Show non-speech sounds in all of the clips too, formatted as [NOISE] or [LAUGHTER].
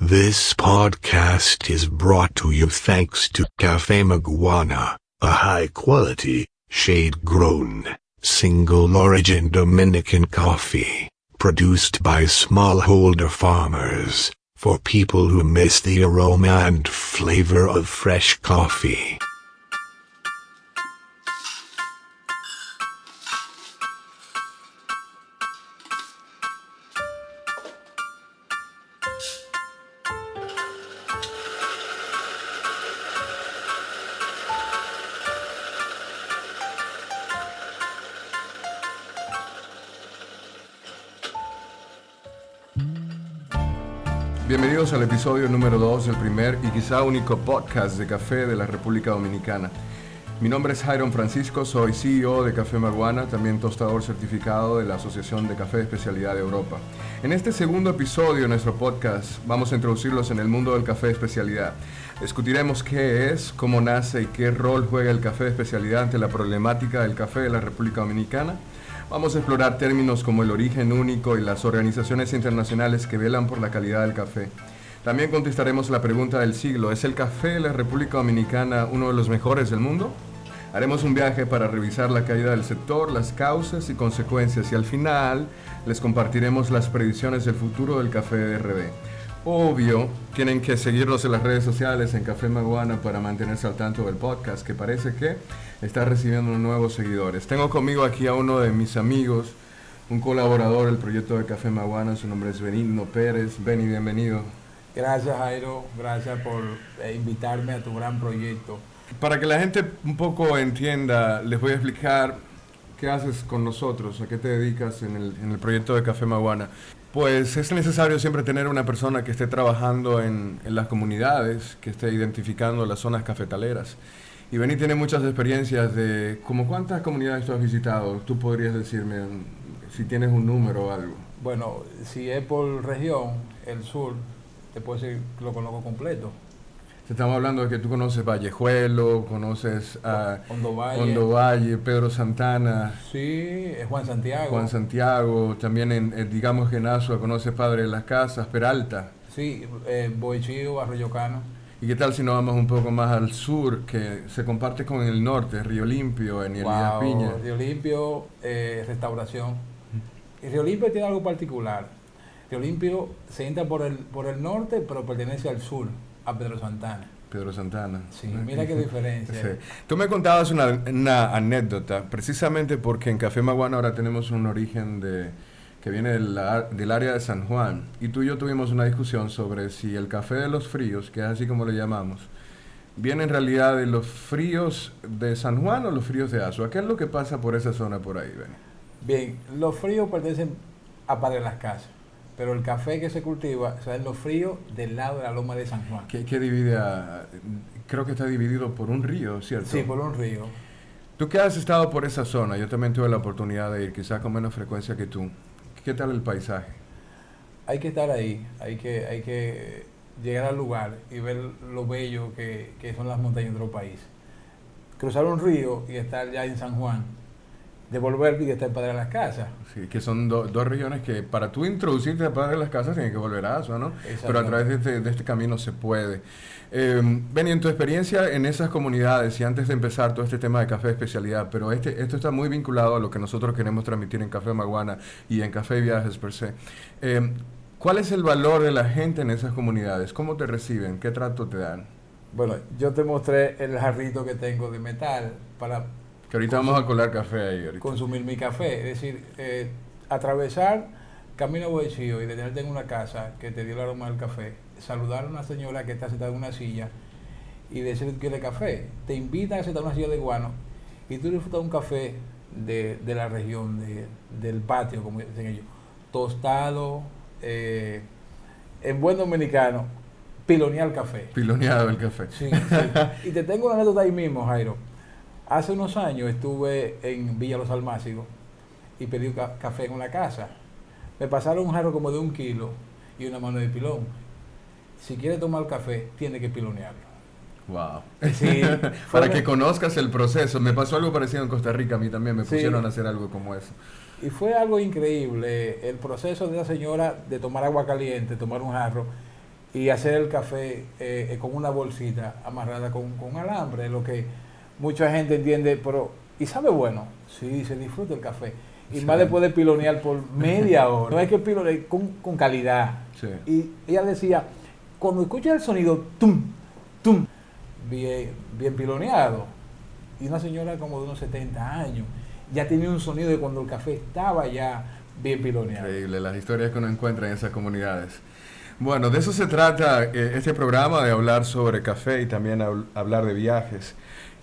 This podcast is brought to you thanks to Cafe Maguana, a high quality, shade grown, single origin Dominican coffee, produced by smallholder farmers, for people who miss the aroma and flavor of fresh coffee. Bienvenidos al episodio número 2 del primer y quizá único podcast de café de la República Dominicana. Mi nombre es Jairon Francisco, soy CEO de Café Maguana, también tostador certificado de la Asociación de Café de Especialidad de Europa. En este segundo episodio de nuestro podcast vamos a introducirlos en el mundo del café de especialidad. Discutiremos qué es, cómo nace y qué rol juega el café de especialidad ante la problemática del café de la República Dominicana. Vamos a explorar términos como el origen único y las organizaciones internacionales que velan por la calidad del café. También contestaremos la pregunta del siglo, ¿es el café de la República Dominicana uno de los mejores del mundo? Haremos un viaje para revisar la caída del sector, las causas y consecuencias y al final les compartiremos las predicciones del futuro del café de RD. Obvio, tienen que seguirnos en las redes sociales en Café Maguana para mantenerse al tanto del podcast, que parece que está recibiendo nuevos seguidores. Tengo conmigo aquí a uno de mis amigos, un colaborador del proyecto de Café Maguana, su nombre es Benigno Pérez. Beni, bienvenido. Gracias Jairo, gracias por eh, invitarme a tu gran proyecto. Para que la gente un poco entienda, les voy a explicar qué haces con nosotros, a qué te dedicas en el, en el proyecto de Café Maguana. Pues es necesario siempre tener una persona que esté trabajando en, en, las comunidades, que esté identificando las zonas cafetaleras. Y Beni tiene muchas experiencias de, como cuántas comunidades tú has visitado, tú podrías decirme si tienes un número o algo. Bueno, si es por región, el sur, te puedo decir que lo conozco completo. Estamos hablando de que tú conoces Vallejuelo, conoces a Hondo Valle. Valle, Pedro Santana. Sí, Juan Santiago. Juan Santiago, también en, en digamos que en Asua conoces Padre de las Casas, Peralta. Sí, eh, Boichío, Arroyo Cano. ¿Y qué tal si nos vamos un poco más al sur, que se comparte con el norte, Río Limpio, en Elías Wow, Piña? Río Limpio, eh, restauración. Y Río Limpio tiene algo particular. Río Limpio se entra por el, por el norte, pero pertenece al sur, a Pedro Santana. Pedro Santana. Sí, mira qué [LAUGHS] diferencia. Sí. Tú me contabas una, una, anécdota, precisamente porque en Café Maguana ahora tenemos un origen de, que viene del, del, área de San Juan. Y tú y yo tuvimos una discusión sobre si el café de los fríos, que es así como le llamamos, viene en realidad de los fríos de San Juan o los fríos de Azua. ¿Qué es lo que pasa por esa zona por ahí, Ben? Bien, los fríos pertenecen a Padre las Casas. Pero el café que se cultiva, o sea, es lo frío del lado de la loma de San Juan. ¿Qué, qué divide a, creo que está dividido por un río, ¿cierto? Sí, por un río. Tú que has estado por esa zona, yo también tuve la oportunidad de ir, quizás con menos frecuencia que tú. ¿Qué tal el paisaje? Hay que estar ahí, hay que, hay que llegar al lugar y ver lo bello que, que son las montañas de otro país. Cruzar un río y estar ya en San Juan devolver y estar Padre de las Casas. Sí, que son do, dos regiones que para tú introducirte a Padre de las Casas tienes que volver a Asua, ¿no? Pero a través de este, de este camino se puede. Eh, Benny, en tu experiencia en esas comunidades y antes de empezar todo este tema de café de especialidad, pero este, esto está muy vinculado a lo que nosotros queremos transmitir en Café Maguana y en Café Viajes per se. Eh, ¿Cuál es el valor de la gente en esas comunidades? ¿Cómo te reciben? ¿Qué trato te dan? Bueno, yo te mostré el jarrito que tengo de metal para que ahorita vamos a colar café ahí. Ahorita. Consumir mi café. Es decir, eh, atravesar Camino Boichío y detenerte en una casa que te dio el aroma del café, saludar a una señora que está sentada en una silla y decirle que quiere café. Te invitan a sentar en una silla de guano y tú disfrutas un café de, de la región, de, del patio, como dicen ellos. Tostado, eh, en buen dominicano, pilonear el café. Piloneado el café. Sí, sí. Y te tengo una anécdota ahí mismo, Jairo. Hace unos años estuve en Villa Los Almácigos y pedí ca café en una casa. Me pasaron un jarro como de un kilo y una mano de pilón. Si quiere tomar café, tiene que pilonearlo. Wow. Sí, [LAUGHS] Para que conozcas el proceso. Me pasó algo parecido en Costa Rica, a mí también me pusieron sí. a hacer algo como eso. Y fue algo increíble el proceso de la señora de tomar agua caliente, tomar un jarro y hacer el café eh, con una bolsita amarrada con, con alambre, lo que mucha gente entiende, pero ¿y sabe bueno? Sí, se disfruta el café. Y más después de pilonear por media [LAUGHS] hora. No hay que pilonear con, con calidad. Y ella decía, cuando escucha el sonido, tum, tum, bien, bien piloneado. Y una señora como de unos 70 años, ya tenía un sonido de cuando el café estaba ya bien piloneado. Increíble, las historias que uno encuentra en esas comunidades. Bueno, de eso se trata eh, este programa, de hablar sobre café y también hablar de viajes.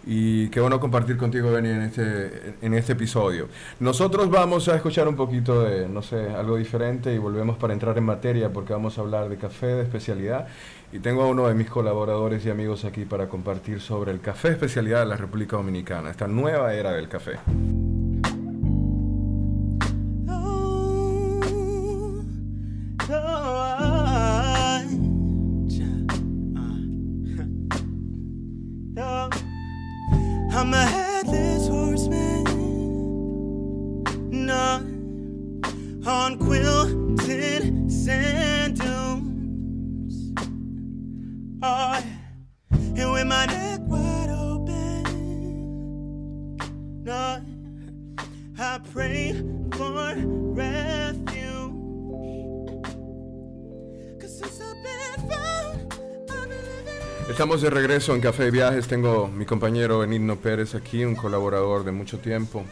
Y qué bueno compartir contigo, Benny, en este, en este episodio. Nosotros vamos a escuchar un poquito de, no sé, algo diferente y volvemos para entrar en materia porque vamos a hablar de café de especialidad. Y tengo a uno de mis colaboradores y amigos aquí para compartir sobre el café de especialidad de la República Dominicana, esta nueva era del café. I'm a headless horseman, not on quilted sand. Estamos de regreso en Café de Viajes. Tengo mi compañero Benigno Pérez aquí, un colaborador de mucho tiempo.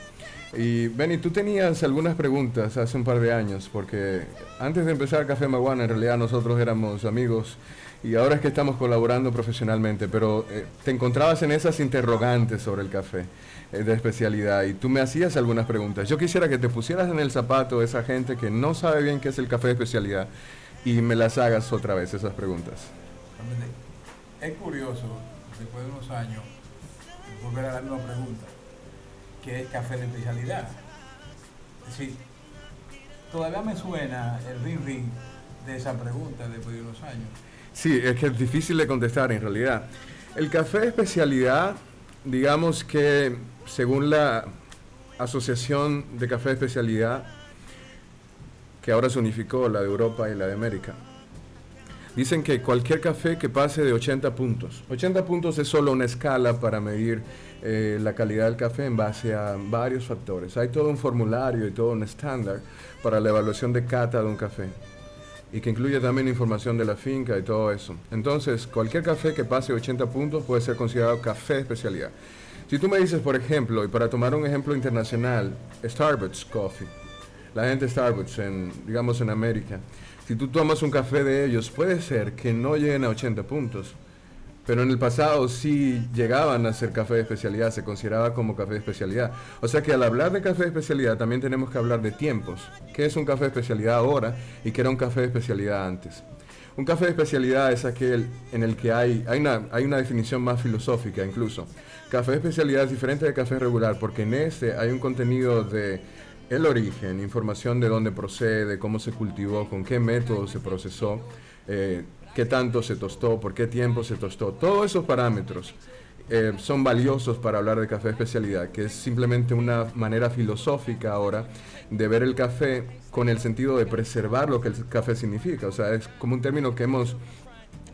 Y Benny, tú tenías algunas preguntas hace un par de años, porque antes de empezar Café Maguana, en realidad nosotros éramos amigos y ahora es que estamos colaborando profesionalmente, pero eh, te encontrabas en esas interrogantes sobre el café eh, de especialidad y tú me hacías algunas preguntas. Yo quisiera que te pusieras en el zapato de esa gente que no sabe bien qué es el café de especialidad y me las hagas otra vez esas preguntas es curioso, después de unos años, volver a la misma pregunta, ¿qué es café de especialidad? Es decir, todavía me suena el ring ring de esa pregunta después de unos años. Sí, es que es difícil de contestar en realidad. El café de especialidad, digamos que según la Asociación de Café de Especialidad, que ahora se unificó, la de Europa y la de América, Dicen que cualquier café que pase de 80 puntos. 80 puntos es solo una escala para medir eh, la calidad del café en base a varios factores. Hay todo un formulario y todo un estándar para la evaluación de cata de un café y que incluye también información de la finca y todo eso. Entonces, cualquier café que pase 80 puntos puede ser considerado café de especialidad. Si tú me dices, por ejemplo, y para tomar un ejemplo internacional, Starbucks Coffee, la gente Starbucks, en, digamos en América, si tú tomas un café de ellos, puede ser que no lleguen a 80 puntos. Pero en el pasado sí llegaban a ser café de especialidad, se consideraba como café de especialidad. O sea que al hablar de café de especialidad también tenemos que hablar de tiempos. ¿Qué es un café de especialidad ahora y qué era un café de especialidad antes? Un café de especialidad es aquel en el que hay, hay, una, hay una definición más filosófica incluso. Café de especialidad es diferente de café regular porque en este hay un contenido de el origen, información de dónde procede, cómo se cultivó, con qué método se procesó, eh, qué tanto se tostó, por qué tiempo se tostó. Todos esos parámetros eh, son valiosos para hablar de café especialidad, que es simplemente una manera filosófica ahora de ver el café con el sentido de preservar lo que el café significa. O sea, es como un término que hemos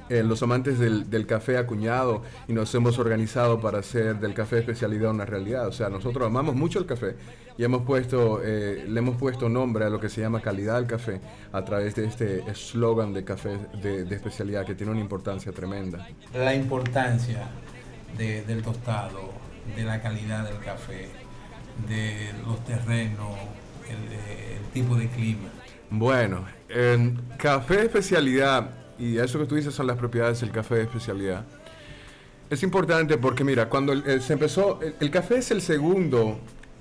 eh, los amantes del, café acuñado y nos hemos organizado para hacer del café especialidad una realidad. O sea, nosotros amamos mucho el café y hemos puesto, eh, le hemos puesto nombre a lo que se llama calidad del café a través de este eslogan de café de, especialidad que tiene una importancia tremenda. La importancia del tostado, de la calidad del café, de los terrenos, el, el tipo de clima. Bueno, en café especialidad y eso que tú dices son las propiedades del café de especialidad. Es importante porque, mira, cuando se empezó, el, café es el segundo,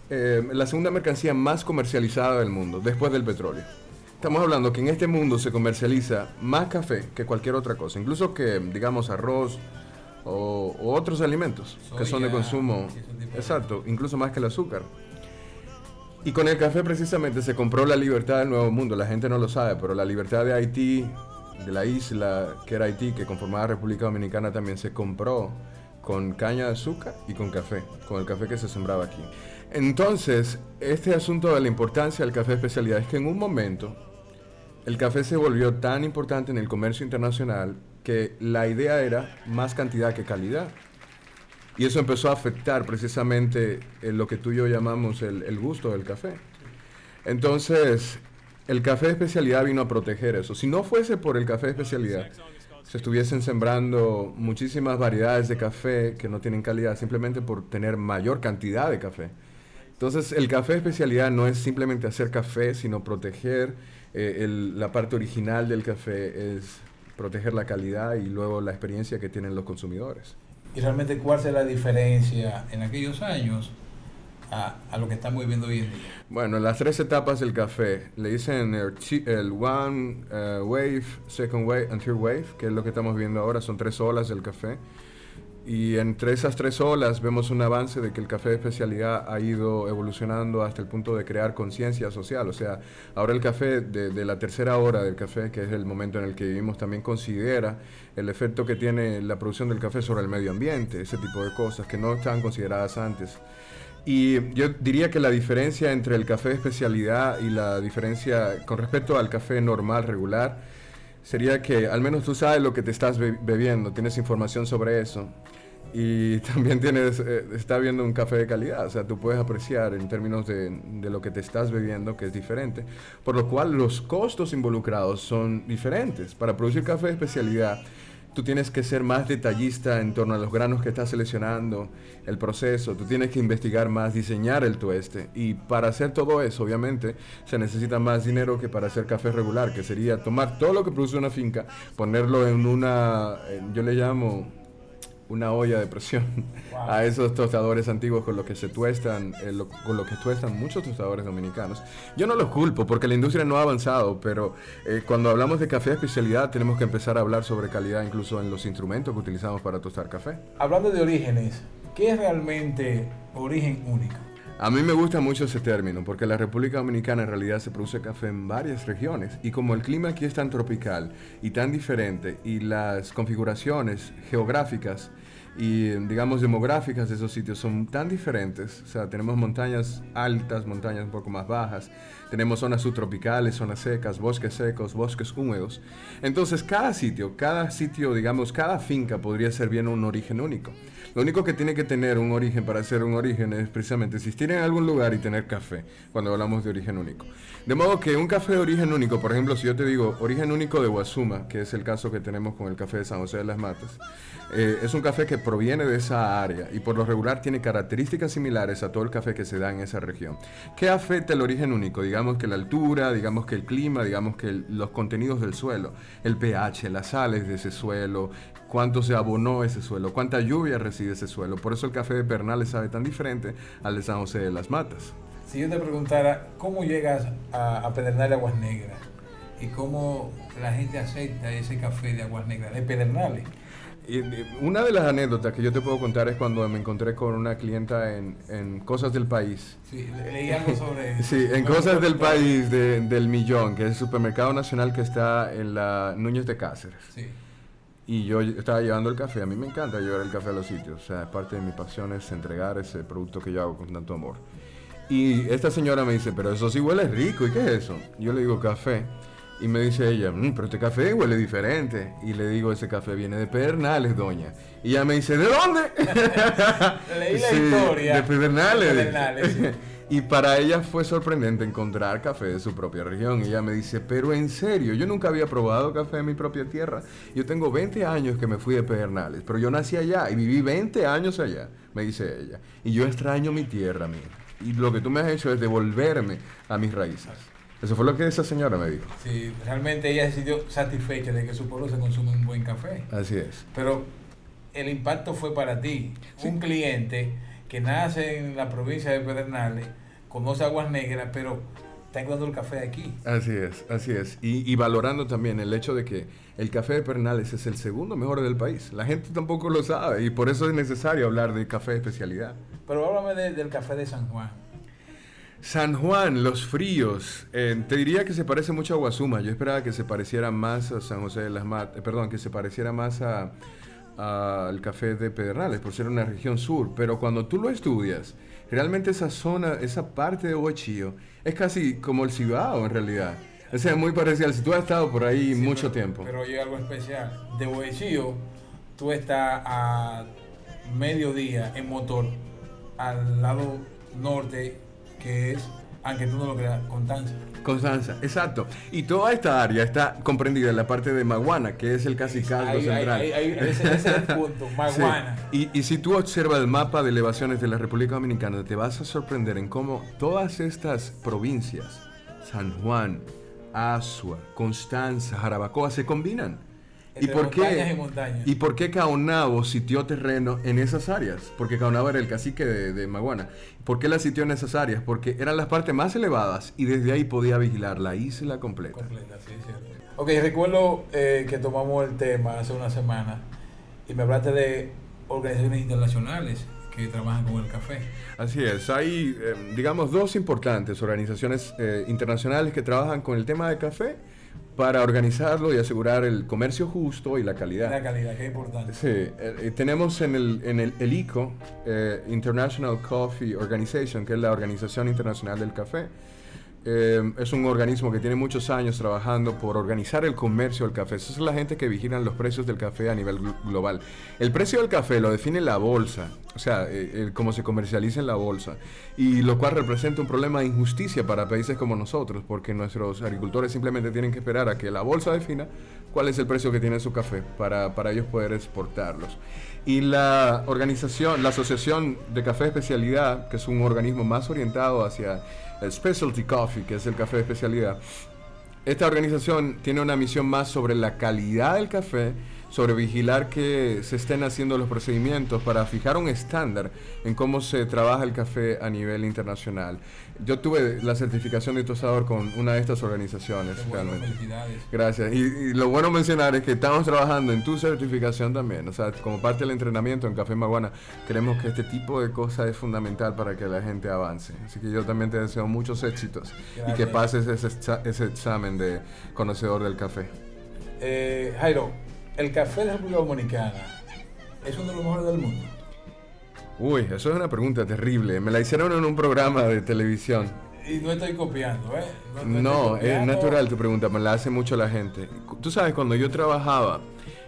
eh, la segunda mercancía más comercializada del mundo, después del petróleo. Estamos hablando que en este mundo se comercializa más café que cualquier otra cosa, incluso que, digamos, arroz o, otros alimentos que son de consumo. Exacto, incluso más que el azúcar. Y con el café precisamente se compró la libertad del nuevo mundo. La gente no lo sabe, pero la libertad de Haití, de la isla que era Haití, que conformaba República Dominicana, también se compró con caña de azúcar y con café, con el café que se sembraba aquí. Entonces, este asunto de la importancia del café de especialidad es que en un momento el café se volvió tan importante en el comercio internacional que la idea era más cantidad que calidad. Y eso empezó a afectar precisamente eh, lo que tú y yo llamamos el, el gusto del café. Entonces, el café especialidad vino a proteger eso. Si no fuese por el café especialidad, se estuviesen sembrando muchísimas variedades de café que no tienen calidad simplemente por tener mayor cantidad de café. Entonces, el café especialidad no es simplemente hacer café, sino proteger eh, la parte original del café, es proteger la calidad y luego la experiencia que tienen los consumidores. Y realmente, ¿cuál será la diferencia en aquellos años a, a lo que estamos viviendo hoy en día? Bueno, las tres etapas del café, le dicen el, el one eh, wave, second wave and third wave, que es lo que estamos viendo ahora, son tres olas del café. Y entre esas tres olas vemos un avance de que el café de especialidad ha ido evolucionando hasta el punto de crear conciencia social. O sea, ahora el café de, de la tercera hora del café, que es el momento en el que vivimos, también considera el efecto que tiene la producción del café sobre el medio ambiente, ese tipo de cosas que no estaban consideradas antes. Y yo diría que la diferencia entre el café de especialidad y la diferencia con respecto al café normal, regular, sería que al menos tú sabes lo que te estás be- bebiendo, tienes información sobre eso. Y [LAUGHS] también tienes, eh, está viendo un café de calidad, o sea, tú puedes apreciar en términos de, de lo que te estás bebiendo, que es diferente. Por lo cual los costos involucrados son diferentes. Para producir café de especialidad, tú tienes que ser más detallista en torno a los granos que estás seleccionando, el proceso, tú tienes que investigar más, diseñar el tueste. Y para hacer todo eso, obviamente, se necesita más dinero que para hacer café regular, que sería tomar todo lo que produce una finca, ponerlo en una, yo le llamo una olla de presión Wow. a esos tostadores antiguos con los que se tuestan, eh, lo- con los que tuestan muchos tostadores dominicanos. Yo no los culpo porque la industria no ha avanzado, pero eh, cuando hablamos de café de especialidad tenemos que empezar a hablar sobre calidad incluso en los instrumentos que utilizamos para tostar café. Hablando de orígenes, ¿qué es realmente origen único? A mí me gusta mucho ese término porque la República Dominicana en realidad se produce café en varias regiones y como el clima aquí es tan tropical y tan diferente y las configuraciones geográficas y digamos demográficas de esos sitios son tan diferentes, o sea, tenemos montañas altas, montañas un poco más bajas, tenemos zonas subtropicales, zonas secas, bosques secos, bosques húmedos. Entonces cada sitio, cada sitio, digamos, cada finca podría ser bien un origen único. Lo único que tiene que tener un origen para ser un origen es precisamente existir en algún lugar y tener café, cuando hablamos de origen único. De modo que un café de origen único, por ejemplo, si yo te digo origen único de Guasuma, que es el caso que tenemos con el café de San José de las Matas, eh, es un café que proviene de esa área y por lo regular tiene características similares a todo el café que se da en esa región. ¿Qué afecta el origen único? Digamos que la altura, digamos que el clima, digamos que los contenidos del suelo, el pH, las sales de ese suelo, cuánto se abonó ese suelo, cuánta lluvia recibe ese suelo. Por eso el café de Pernales sabe tan diferente al de San José de las Matas. Si yo te preguntara cómo llegas a, a Pedernales Aguas Negras y cómo la gente acepta ese café de Aguas Negras, de Pedernales. Una de las anécdotas que yo te puedo contar es cuando me encontré con una clienta en, en Cosas del País. Sí, le- leí algo sobre [LAUGHS] Sí, en Cosas del País de- del Millón, que es el supermercado nacional que está en la Núñez de Cáceres. Sí. Y yo estaba llevando el café. A mí me encanta llevar el café a los sitios. O sea, parte de mi pasión es entregar ese producto que yo hago con tanto amor. Y esta señora me dice, pero eso sí huele rico. ¿Y qué es eso? Yo le digo café. Y me dice ella, "Mm, pero este café huele diferente. Y le digo, ese café viene de Pedernales, doña. Y ella me dice, ¿de dónde? [LAUGHS] Leí la Sí, historia. De Pedernales. De Pedernales, sí. [LAUGHS] Y para ella fue sorprendente encontrar café de su propia región. Y ella me dice, pero en serio, yo nunca había probado café en mi propia tierra. Yo tengo 20 años que me fui de Pedernales, pero yo nací allá y viví 20 años allá, me dice ella. Y yo extraño mi tierra, mira. Y lo que tú me has hecho es devolverme a mis raíces. Eso fue lo que esa señora me dijo. Sí, realmente ella se sintió satisfecha de que su pueblo se consume un buen café. Así es. Pero el impacto fue para ti. Un cliente que nace en la provincia de Pedernales, conoce Aguas Negras, pero está encontrando el café aquí. Así es, así es. Y, y valorando también el hecho de que el café de Pernales es el segundo mejor del país. La gente tampoco lo sabe y por eso es necesario hablar de café de especialidad. Pero háblame de- del café de San Juan. San Juan, los fríos. eh, te diría que se parece mucho a Guasuma. Yo esperaba que se pareciera más a San José de las Matas, perdón, que se pareciera más a al café de Pedernales, por ser una región sur. Pero cuando tú lo estudias, realmente esa zona, esa parte de Huachío, es casi como el Cibao en realidad. O sea, muy parecido. Si tú has estado por ahí Sí, mucho pero- tiempo. Pero hay algo especial. De Boecillo, tú estás a mediodía en motor al lado norte, que es, aunque tú no lo creas, Constanza. Constanza, exacto. Y toda esta área está comprendida en la parte de Maguana, que es el casi caldo Ahí- ahí- central. ahí- ahí- ese, ese es el punto, [LAUGHS] Sí. Maguana. Y, y si tú observas el mapa de elevaciones de la República Dominicana, te vas a sorprender en cómo todas estas provincias, San Juan, Asua, Constanza, Jarabacoa, se combinan. ¿Y por, qué, y. ¿Y por qué Caonabo sitió terreno en esas áreas? Porque Caonabo era el cacique de, de Maguana. ¿Por qué la sitió en esas áreas? Porque eran las partes más elevadas y desde ahí podía vigilar la isla completa. Completa, sí, cierto. Ok, recuerdo eh, que tomamos el tema hace una semana y me hablaste de organizaciones internacionales que trabajan con el café. Así es, hay, eh, digamos, dos importantes organizaciones eh, internacionales que trabajan con el tema de café para organizarlo y asegurar el comercio justo y la calidad. La calidad, que es importante. Sí, eh, tenemos en el, en el, el ICO, eh, International Coffee Organization, que es la Organización Internacional del Café. Eh, es un organismo que tiene muchos años trabajando por organizar el comercio del café. Esa es la gente que vigilan los precios del café a nivel glo- global. El precio del café lo define la bolsa, o sea, eh, el cómo se comercializa en la bolsa, y lo cual representa un problema de injusticia para países como nosotros, porque nuestros agricultores simplemente tienen que esperar a que la bolsa defina cuál es el precio que tiene su café para, para ellos poder exportarlos. Y la organización, la Asociación de Café Especialidad, que es un organismo más orientado hacia el specialty coffee, que es el café de especialidad, esta organización tiene una misión más sobre la calidad del café, sobre vigilar que se estén haciendo los procedimientos para fijar un estándar en cómo se trabaja el café a nivel internacional. Yo tuve la certificación de tostador con una de estas organizaciones bueno, realmente. Gracias. Y, y lo bueno mencionar es que estamos trabajando en tu certificación también. O sea, como parte del entrenamiento en Café Maguana, creemos que este tipo de cosas es fundamental para que la gente avance. Así que yo también te deseo muchos éxitos y que Gracias. pases ese, ese examen de conocedor del café. Eh, Jairo, el café de la República Dominicana es uno de los mejores del mundo. Uy, eso es una pregunta terrible. Me la hicieron en un programa de televisión. Y no estoy copiando, ¿eh? No, es copiando. natural tu pregunta, me la hace mucho la gente. Tú sabes, cuando yo trabajaba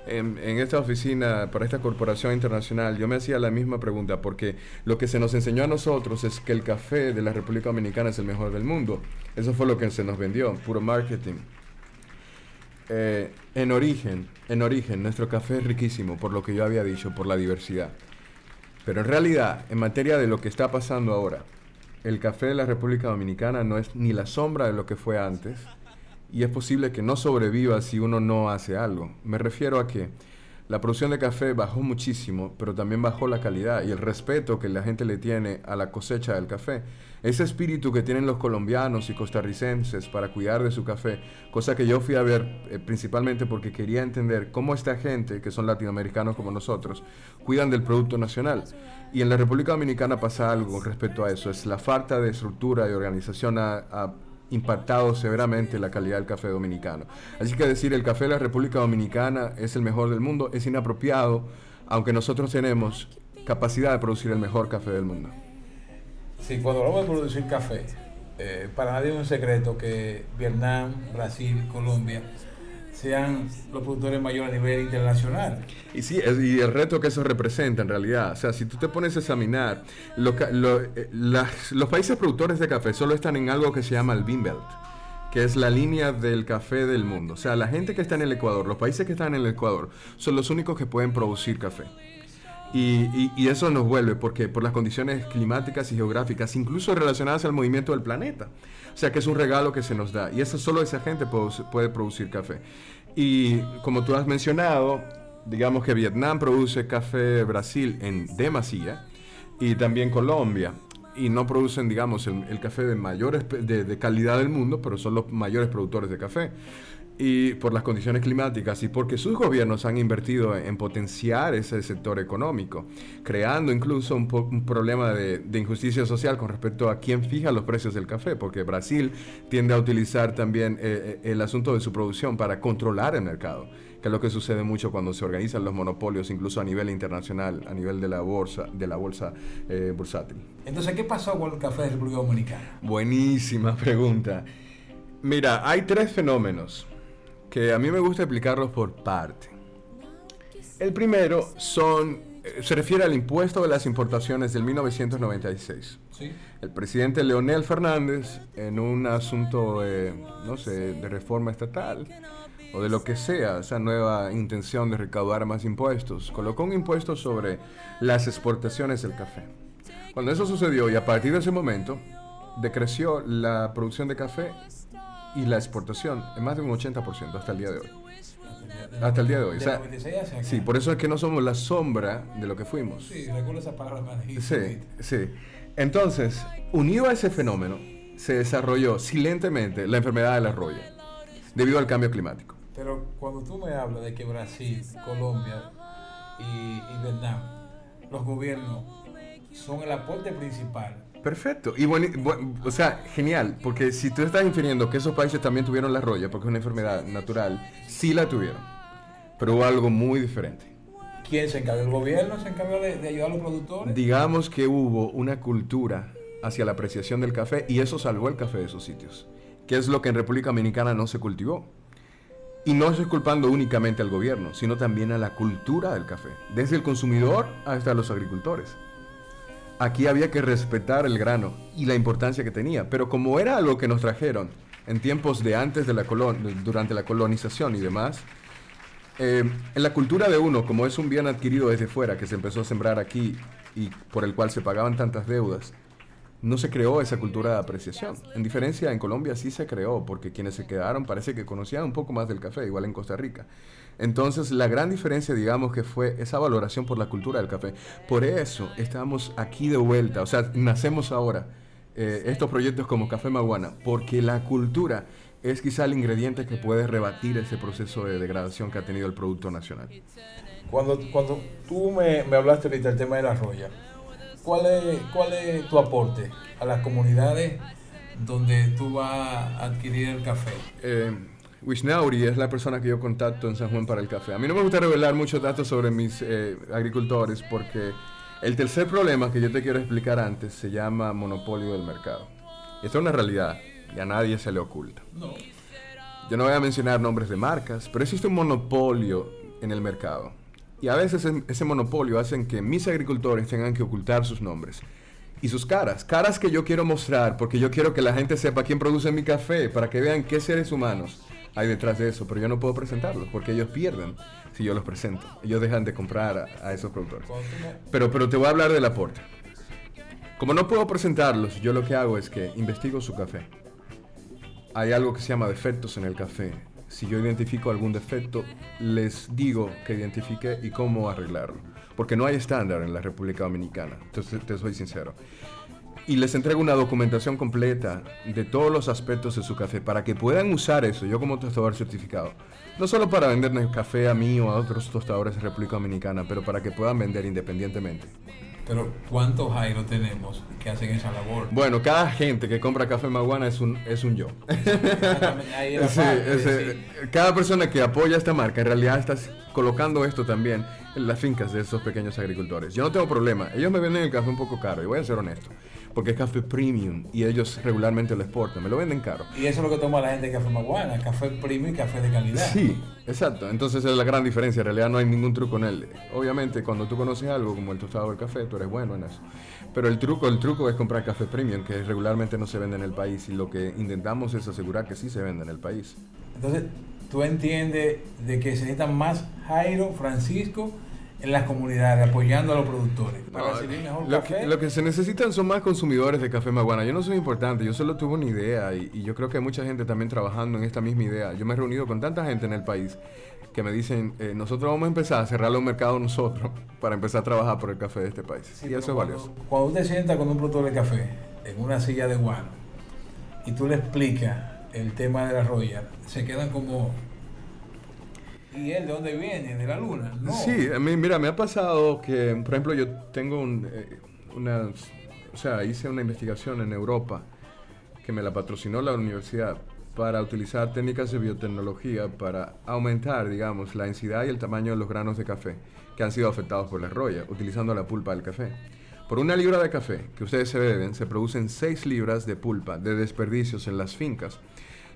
en, en esta oficina para esta corporación internacional, yo me hacía la misma pregunta, porque lo que se nos enseñó a nosotros es que el café de la República Dominicana es el mejor del mundo. Eso fue lo que se nos vendió, puro marketing. Eh, en origen, en origen, nuestro café es riquísimo, por lo que yo había dicho, por la diversidad. Pero en realidad, en materia de lo que está pasando ahora, el café de la República Dominicana no es ni la sombra de lo que fue antes y es posible que no sobreviva si uno no hace algo. Me refiero a que la producción de café bajó muchísimo, pero también bajó la calidad y el respeto que la gente le tiene a la cosecha del café. Ese espíritu que tienen los colombianos y costarricenses para cuidar de su café, cosa que yo fui a ver eh, principalmente porque quería entender cómo esta gente, que son latinoamericanos como nosotros, cuidan del producto nacional. Y en la República Dominicana pasa algo respecto a eso, es la falta de estructura y organización ha, ha impactado severamente la calidad del café dominicano. Así que decir el café de la República Dominicana es el mejor del mundo es inapropiado, aunque nosotros tenemos capacidad de producir el mejor café del mundo. Sí, cuando hablamos de producir café, eh, para nadie es un secreto que Vietnam, Brasil, Colombia sean los productores mayores a nivel internacional. Y sí, y el reto que eso representa en realidad. O sea, si tú te pones a examinar, lo eh, los países productores de café solo están en algo que se llama el Bean que es la línea del café del mundo. O sea, la gente que está en el Ecuador, los países que están en el Ecuador, son los únicos que pueden producir café. Y, eso nos vuelve porque por las condiciones climáticas y geográficas, incluso relacionadas al movimiento del planeta. O sea que es un regalo que se nos da. Y eso solo esa gente puede, producir café. Y como tú has mencionado, digamos que Vietnam produce café Brasil en demasía y también Colombia. Y no producen, digamos, el, el café de mayor de, de calidad del mundo, pero son los mayores productores de café. Y por las condiciones climáticas y porque sus gobiernos han invertido en potenciar ese sector económico, creando incluso un, problema de, de injusticia social con respecto a quién fija los precios del café, porque Brasil tiende a utilizar también eh, eh, el asunto de su producción para controlar el mercado, que es lo que sucede mucho cuando se organizan los monopolios, incluso a nivel internacional, a nivel de la bolsa, de la bolsa eh, bursátil. Entonces, ¿qué pasó con el café de República Dominicana? Buenísima pregunta. Mira, hay tres fenómenos que a mí me gusta explicarlos por parte. El primero son, eh, se refiere al impuesto de las importaciones del 1996. Sí. El presidente Leonel Fernández, en un asunto, eh, no sé, de reforma estatal o de lo que sea, esa nueva intención de recaudar más impuestos, colocó un impuesto sobre las exportaciones del café. Cuando eso sucedió y a partir de ese momento, decreció la producción de café y la exportación en más de un 80% hasta el día de hoy. Hasta el día de hoy. O sea, 96 hacia acá. sí, por eso es que no somos la sombra de lo que fuimos. Sí, recuerdo esa palabra Sí, sí. Entonces, unido a ese fenómeno, se desarrolló silentemente la enfermedad de la roya, debido al cambio climático. Pero cuando tú me hablas de que Brasil, Colombia y, y Vietnam, los gobiernos son el aporte principal. Perfecto. Y bueno, bu- o sea, genial, porque si tú estás infiriendo que esos países también tuvieron la roya, porque es una enfermedad natural, sí la tuvieron. Pero hubo algo muy diferente. ¿Quién se encarga? ¿El gobierno se encarga de, de ayudar a los productores? Digamos que hubo una cultura hacia la apreciación del café y eso salvó el café de esos sitios, que es lo que en República Dominicana no se cultivó. Y no estoy culpando únicamente al gobierno, sino también a la cultura del café, desde el consumidor hasta los agricultores. Aquí había que respetar el grano y la importancia que tenía, pero como era algo que nos trajeron en tiempos de antes de la colon durante la colonización y demás, eh, en la cultura de uno, como es un bien adquirido desde fuera, que se empezó a sembrar aquí y por el cual se pagaban tantas deudas, no se creó esa cultura de apreciación. En diferencia, en Colombia sí se creó, porque quienes se quedaron parece que conocían un poco más del café, igual en Costa Rica. Entonces, la gran diferencia, digamos, que fue esa valoración por la cultura del café. Por eso estamos aquí de vuelta, o sea, nacemos ahora eh, estos proyectos como Café Maguana, porque la cultura es quizá el ingrediente que puede rebatir ese proceso de degradación que ha tenido el producto nacional. Cuando, cuando tú me, me hablaste ahorita del tema de la roya, ¿cuál es, ¿cuál es tu aporte a las comunidades donde tú vas a adquirir el café? Eh, Wishnauri es la persona que yo contacto en San Juan para el café. A mí no me gusta revelar muchos datos sobre mis eh, agricultores porque el tercer problema que yo te quiero explicar antes se llama monopolio del mercado. Y esto es una realidad y a nadie se le oculta. No. Yo no voy a mencionar nombres de marcas, pero existe un monopolio en el mercado. Y a veces ese monopolio hacen que mis agricultores tengan que ocultar sus nombres y sus caras. Caras que yo quiero mostrar porque yo quiero que la gente sepa quién produce mi café, para que vean qué seres humanos hay detrás de eso. Pero yo no puedo presentarlos porque ellos pierden si yo los presento. Ellos dejan de comprar a, a esos productores. Pero, pero te voy a hablar del aporte. Como no puedo presentarlos, yo lo que hago es que investigo su café. Hay algo que se llama defectos en el café. Si yo identifico algún defecto, les digo que identifique y cómo arreglarlo. Porque no hay estándar en la República Dominicana. Entonces, te soy sincero. Y les entrego una documentación completa de todos los aspectos de su café para que puedan usar eso, yo como tostador certificado. No solo para venderle café a mí o a otros tostadores de República Dominicana, pero para que puedan vender independientemente. Pero ¿cuántos Jairo tenemos que hacen esa labor? Bueno, cada gente que compra café Maguana es un, es un yo. Ahí [LAUGHS] Sí, parte, ese- sí. cada persona que apoya esta marca en realidad está colocando esto también en las fincas de esos pequeños agricultores. Yo no tengo problema. Ellos me venden el café un poco caro, y voy a ser honesto. Porque es café premium y ellos regularmente lo exportan. Me lo venden caro. Y eso es lo que toma la gente de Café Maguana, café premium y café de calidad. Sí, exacto. Entonces es la gran diferencia. En realidad no hay ningún truco en él. Obviamente, cuando tú conoces algo como el tostado del café, tú eres bueno en eso. Pero el truco, el truco es comprar café premium, que regularmente no se vende en el país. Y lo que intentamos es asegurar que sí se vende en el país. Entonces, tú entiendes de que se necesitan más Jairo, Francisco, en las comunidades, apoyando a los productores para No, recibir mejor lo, café. que, lo que se necesitan son más consumidores de café maguana. Yo no soy importante, yo solo tuve una idea y, y yo creo que hay mucha gente también trabajando en esta misma idea. Yo me he reunido con tanta gente en el país que me dicen, eh, nosotros vamos a empezar a cerrarle un mercado nosotros para empezar a trabajar por el café de este país. Sí, y eso es valioso. Cuando usted sienta con un productor de café en una silla de guano y tú le explicas el tema de la roya, se quedan como. ¿Y él de dónde viene? ¿De la luna? No. Sí, a mí, mira, me ha pasado que, por ejemplo, yo tengo un, eh, una, o sea, hice una investigación en Europa que me la patrocinó la universidad para utilizar técnicas de biotecnología para aumentar, digamos, la densidad y el tamaño de los granos de café que han sido afectados por la roya, utilizando la pulpa del café. Por una libra de café que ustedes se beben, se producen 6 libras de pulpa de desperdicios en las fincas.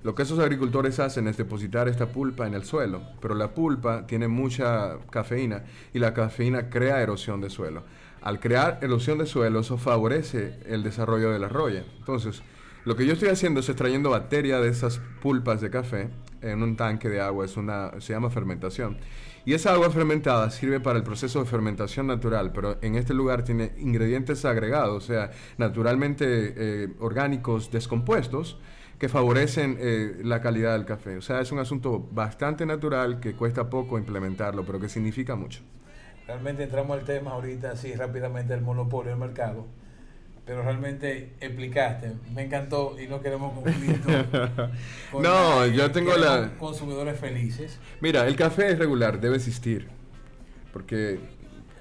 Lo que esos agricultores hacen es depositar esta pulpa en el suelo, pero la pulpa tiene mucha cafeína y la cafeína crea erosión de suelo. Al crear erosión de suelo, eso favorece el desarrollo de la roya. Entonces, lo que yo estoy haciendo es extrayendo bacteria de esas pulpas de café en un tanque de agua, es una, se llama fermentación. Y esa agua fermentada sirve para el proceso de fermentación natural, pero en este lugar tiene ingredientes agregados, o sea, naturalmente eh, orgánicos descompuestos que favorecen eh, la calidad del café. O sea, es un asunto bastante natural que cuesta poco implementarlo, pero que significa mucho. Realmente entramos al tema ahorita así rápidamente del monopolio del mercado pero realmente explicaste, me encantó y no queremos cumplir [LAUGHS] con No, yo tengo la... Consumidores felices. Mira, el café es regular, debe existir, porque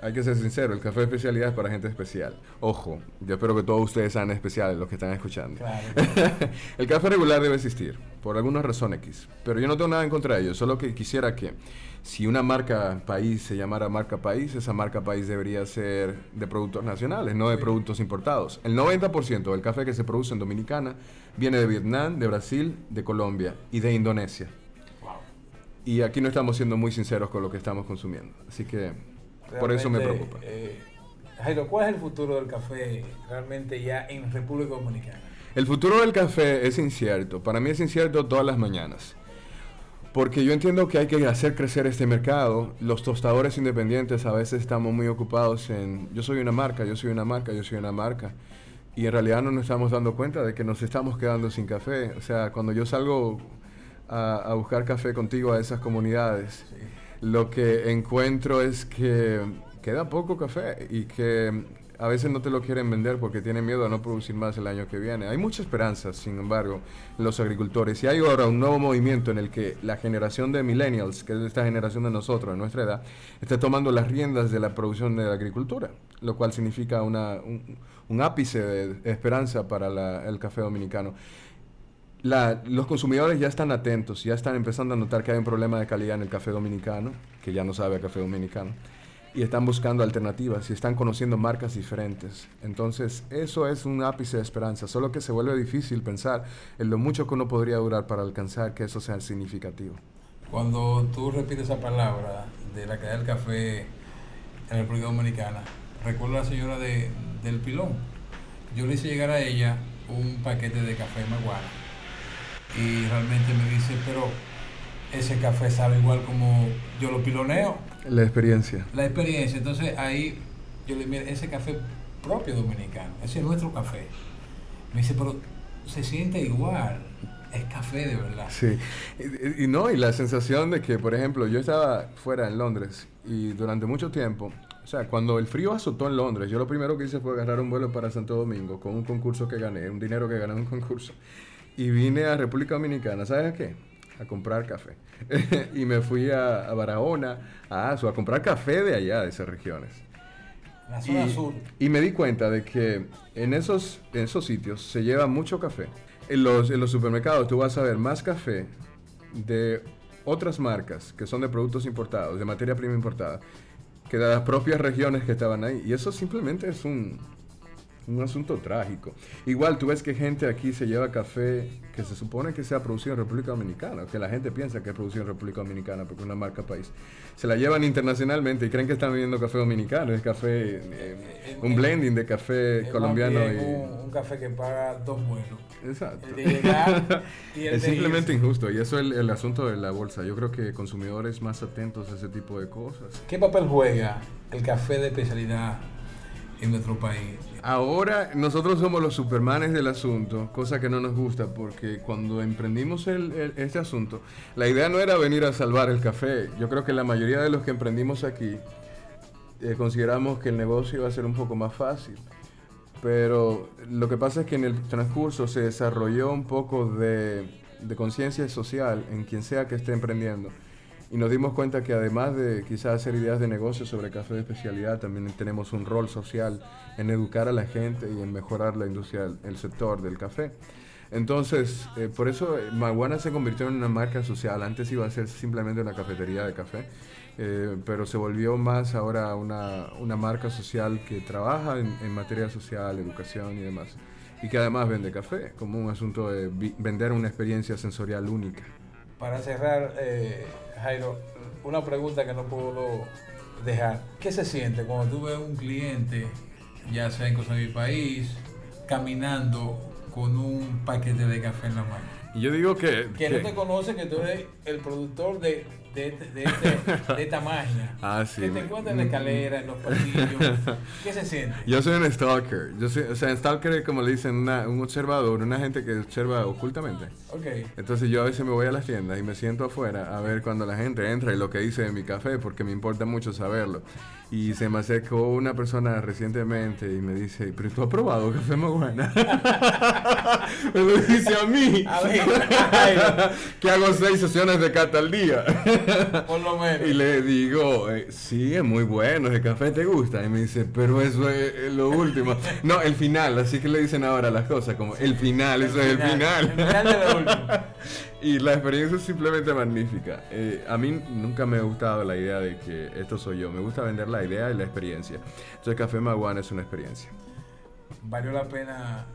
hay que ser sincero, el café de especialidad es para gente especial. Ojo, yo espero que todos ustedes sean especiales, los que están escuchando. Claro. [LAUGHS] el café regular debe existir, por alguna razón X, pero yo no tengo nada en contra de ello, solo que quisiera que si una marca país se llamara marca país, esa marca país debería ser de productos nacionales, no de productos importados. El 90% del café que se produce en Dominicana viene de Vietnam, de Brasil, de Colombia y de Indonesia. Y aquí no estamos siendo muy sinceros con lo que estamos consumiendo. Así que por eso me preocupa. Eh, Jairo, ¿cuál es el futuro del café realmente ya en República Dominicana? El futuro del café es incierto. Para mí es incierto todas las mañanas. Porque yo entiendo que hay que hacer crecer este mercado. Los tostadores independientes a veces estamos muy ocupados en yo soy una marca, yo soy una marca, yo soy una marca. Y en realidad no nos estamos dando cuenta de que nos estamos quedando sin café. O sea, cuando yo salgo a, buscar café contigo a esas comunidades, lo que encuentro es que queda poco café y que a veces no te lo quieren vender porque tienen miedo a no producir más el año que viene. Hay mucha esperanza, sin embargo, los agricultores. Y hay ahora un nuevo movimiento en el que la generación de millennials, que es esta generación de nosotros, de nuestra edad, está tomando las riendas de la producción de la agricultura, lo cual significa una, un, ápice de esperanza para el café dominicano. Los consumidores ya están atentos, ya están empezando a notar que hay un problema de calidad en el café dominicano, que ya no sabe a café dominicano y están buscando alternativas y están conociendo marcas diferentes. Entonces, eso es un ápice de esperanza, solo que se vuelve difícil pensar en lo mucho que uno podría durar para alcanzar que eso sea significativo. Cuando tú repites esa palabra de la calidad del café en la República Dominicana, recuerdo a la señora de, del pilón. Yo le hice llegar a ella un paquete de café maguana y realmente me dice, pero ese café sabe igual como yo lo piloneo. La experiencia. La experiencia. Entonces ahí yo le mire, ese café propio dominicano, ese es nuestro café. Me dice, pero se siente igual. Es café de verdad. Sí. Y, no, y la sensación de que, por ejemplo, yo estaba fuera en Londres y durante mucho tiempo, o sea, cuando el frío azotó en Londres, yo lo primero que hice fue agarrar un vuelo para Santo Domingo con un concurso que gané, un dinero que gané en un concurso. Y vine a República Dominicana. ¿Sabes a qué? a comprar café. [LAUGHS] y me fui a, Barahona, a Azo, a comprar café de allá, de esas regiones. La zona y, Y me di cuenta de que en esos, en esos sitios se lleva mucho café. En los, en los supermercados tú vas a ver más café de otras marcas que son de productos importados, de materia prima importada, que de las propias regiones que estaban ahí. Y eso simplemente es un, un asunto trágico. Igual tú ves que gente aquí se lleva café que se supone que sea producido en República Dominicana, que la gente piensa que es producido en República Dominicana porque es una marca país. Se la llevan internacionalmente y creen que están vendiendo café dominicano, es café, eh, un blending de café colombiano. Y, un, café que paga dos vuelos. Exacto. [LAUGHS] es simplemente injusto y eso es el, asunto de la bolsa. Yo creo que consumidores más atentos a ese tipo de cosas. ¿Qué papel juega el café de especialidad en nuestro país. Ahora nosotros somos los supermanes del asunto, cosa que no nos gusta porque cuando emprendimos este asunto, la idea no era venir a salvar el café. Yo creo que la mayoría de los que emprendimos aquí eh, consideramos que el negocio iba a ser un poco más fácil. Pero lo que pasa es que en el transcurso se desarrolló un poco de, de conciencia social en quien sea que esté emprendiendo y nos dimos cuenta que además de quizás hacer ideas de negocio sobre café de especialidad, también tenemos un rol social en educar a la gente y en mejorar la industria, el sector del café. Entonces, eh, por eso eh, Maguana se convirtió en una marca social. Antes iba a ser simplemente una cafetería de café, eh, pero se volvió más ahora una, una marca social que trabaja en, en materia social, educación y demás. y que además vende café, como un asunto de vender una experiencia sensorial única. Para cerrar, eh, Jairo, una pregunta que no puedo dejar. ¿Qué se siente cuando tú ves un cliente, ya sea en Cosa de mi país, caminando con un paquete de café en la mano? Y yo digo que... Que que- no te conoce que tú eres el productor de, de, este- de, este- de esta magia. [LAUGHS] Ah, sí. Que te encuentras en la escalera, en los pasillos. [LAUGHS] ¿Qué se siente? Yo soy un stalker. Yo soy, o sea, un stalker es como le dicen una- un observador, una gente que observa ocultamente. Ok. Entonces yo a veces me voy a las tiendas y me siento afuera a ver cuando la gente entra y lo que dice de mi café porque me importa mucho saberlo. Y se me acercó una persona recientemente y me dice, pero tú has probado café Maguana. [LAUGHS] me lo dice a mí. A ver, Jairo, [LAUGHS] que hago seis sesiones de cata al día. [LAUGHS] por lo menos. Y le digo, eh, sí, es muy bueno, el café te gusta. Y me dice, pero eso es, es lo último. No, el final, así que le dicen ahora las cosas como el final, eso es el final. El final de lo último. Y la experiencia es simplemente magnífica. Eh, a mí nunca me ha gustado la idea de que esto soy yo. Me gusta vender la idea y la experiencia. Entonces, Café Maguana es una experiencia. ¿Valió la pena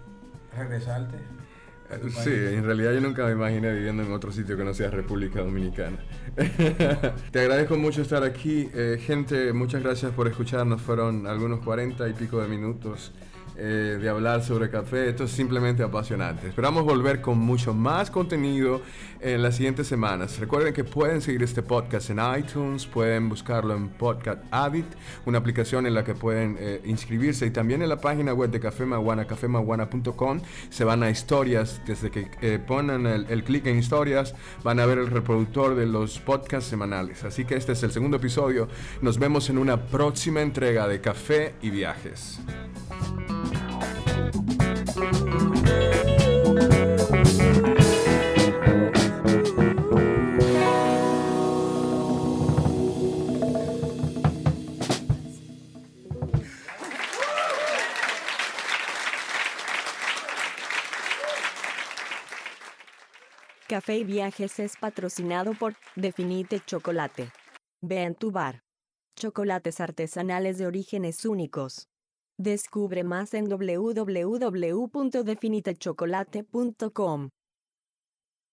regresarte? Eh? Sí, en realidad yo nunca me imaginé viviendo en otro sitio que no sea República Dominicana. [LAUGHS] Te agradezco mucho estar aquí. Eh, gente, muchas gracias por escucharnos. Fueron algunos cuarenta y pico de minutos eh, de hablar sobre café. Esto es simplemente apasionante. Esperamos volver con mucho más contenido en las siguientes semanas. Recuerden que pueden seguir este podcast en iTunes, pueden buscarlo en Podcast Addict, una aplicación en la que pueden eh, inscribirse y también en la página web de Café Maguana, cafemaguana.com. Se van a historias, desde que eh, ponen el, el clic en historias, van a ver el reproductor de los podcasts semanales. Así que este es el segundo episodio. Nos vemos en una próxima entrega de Café y Viajes. Café y Viajes es patrocinado por Definite Chocolate. Ve tu bar. Chocolates artesanales de orígenes únicos. Descubre más en www.definitechocolate.com.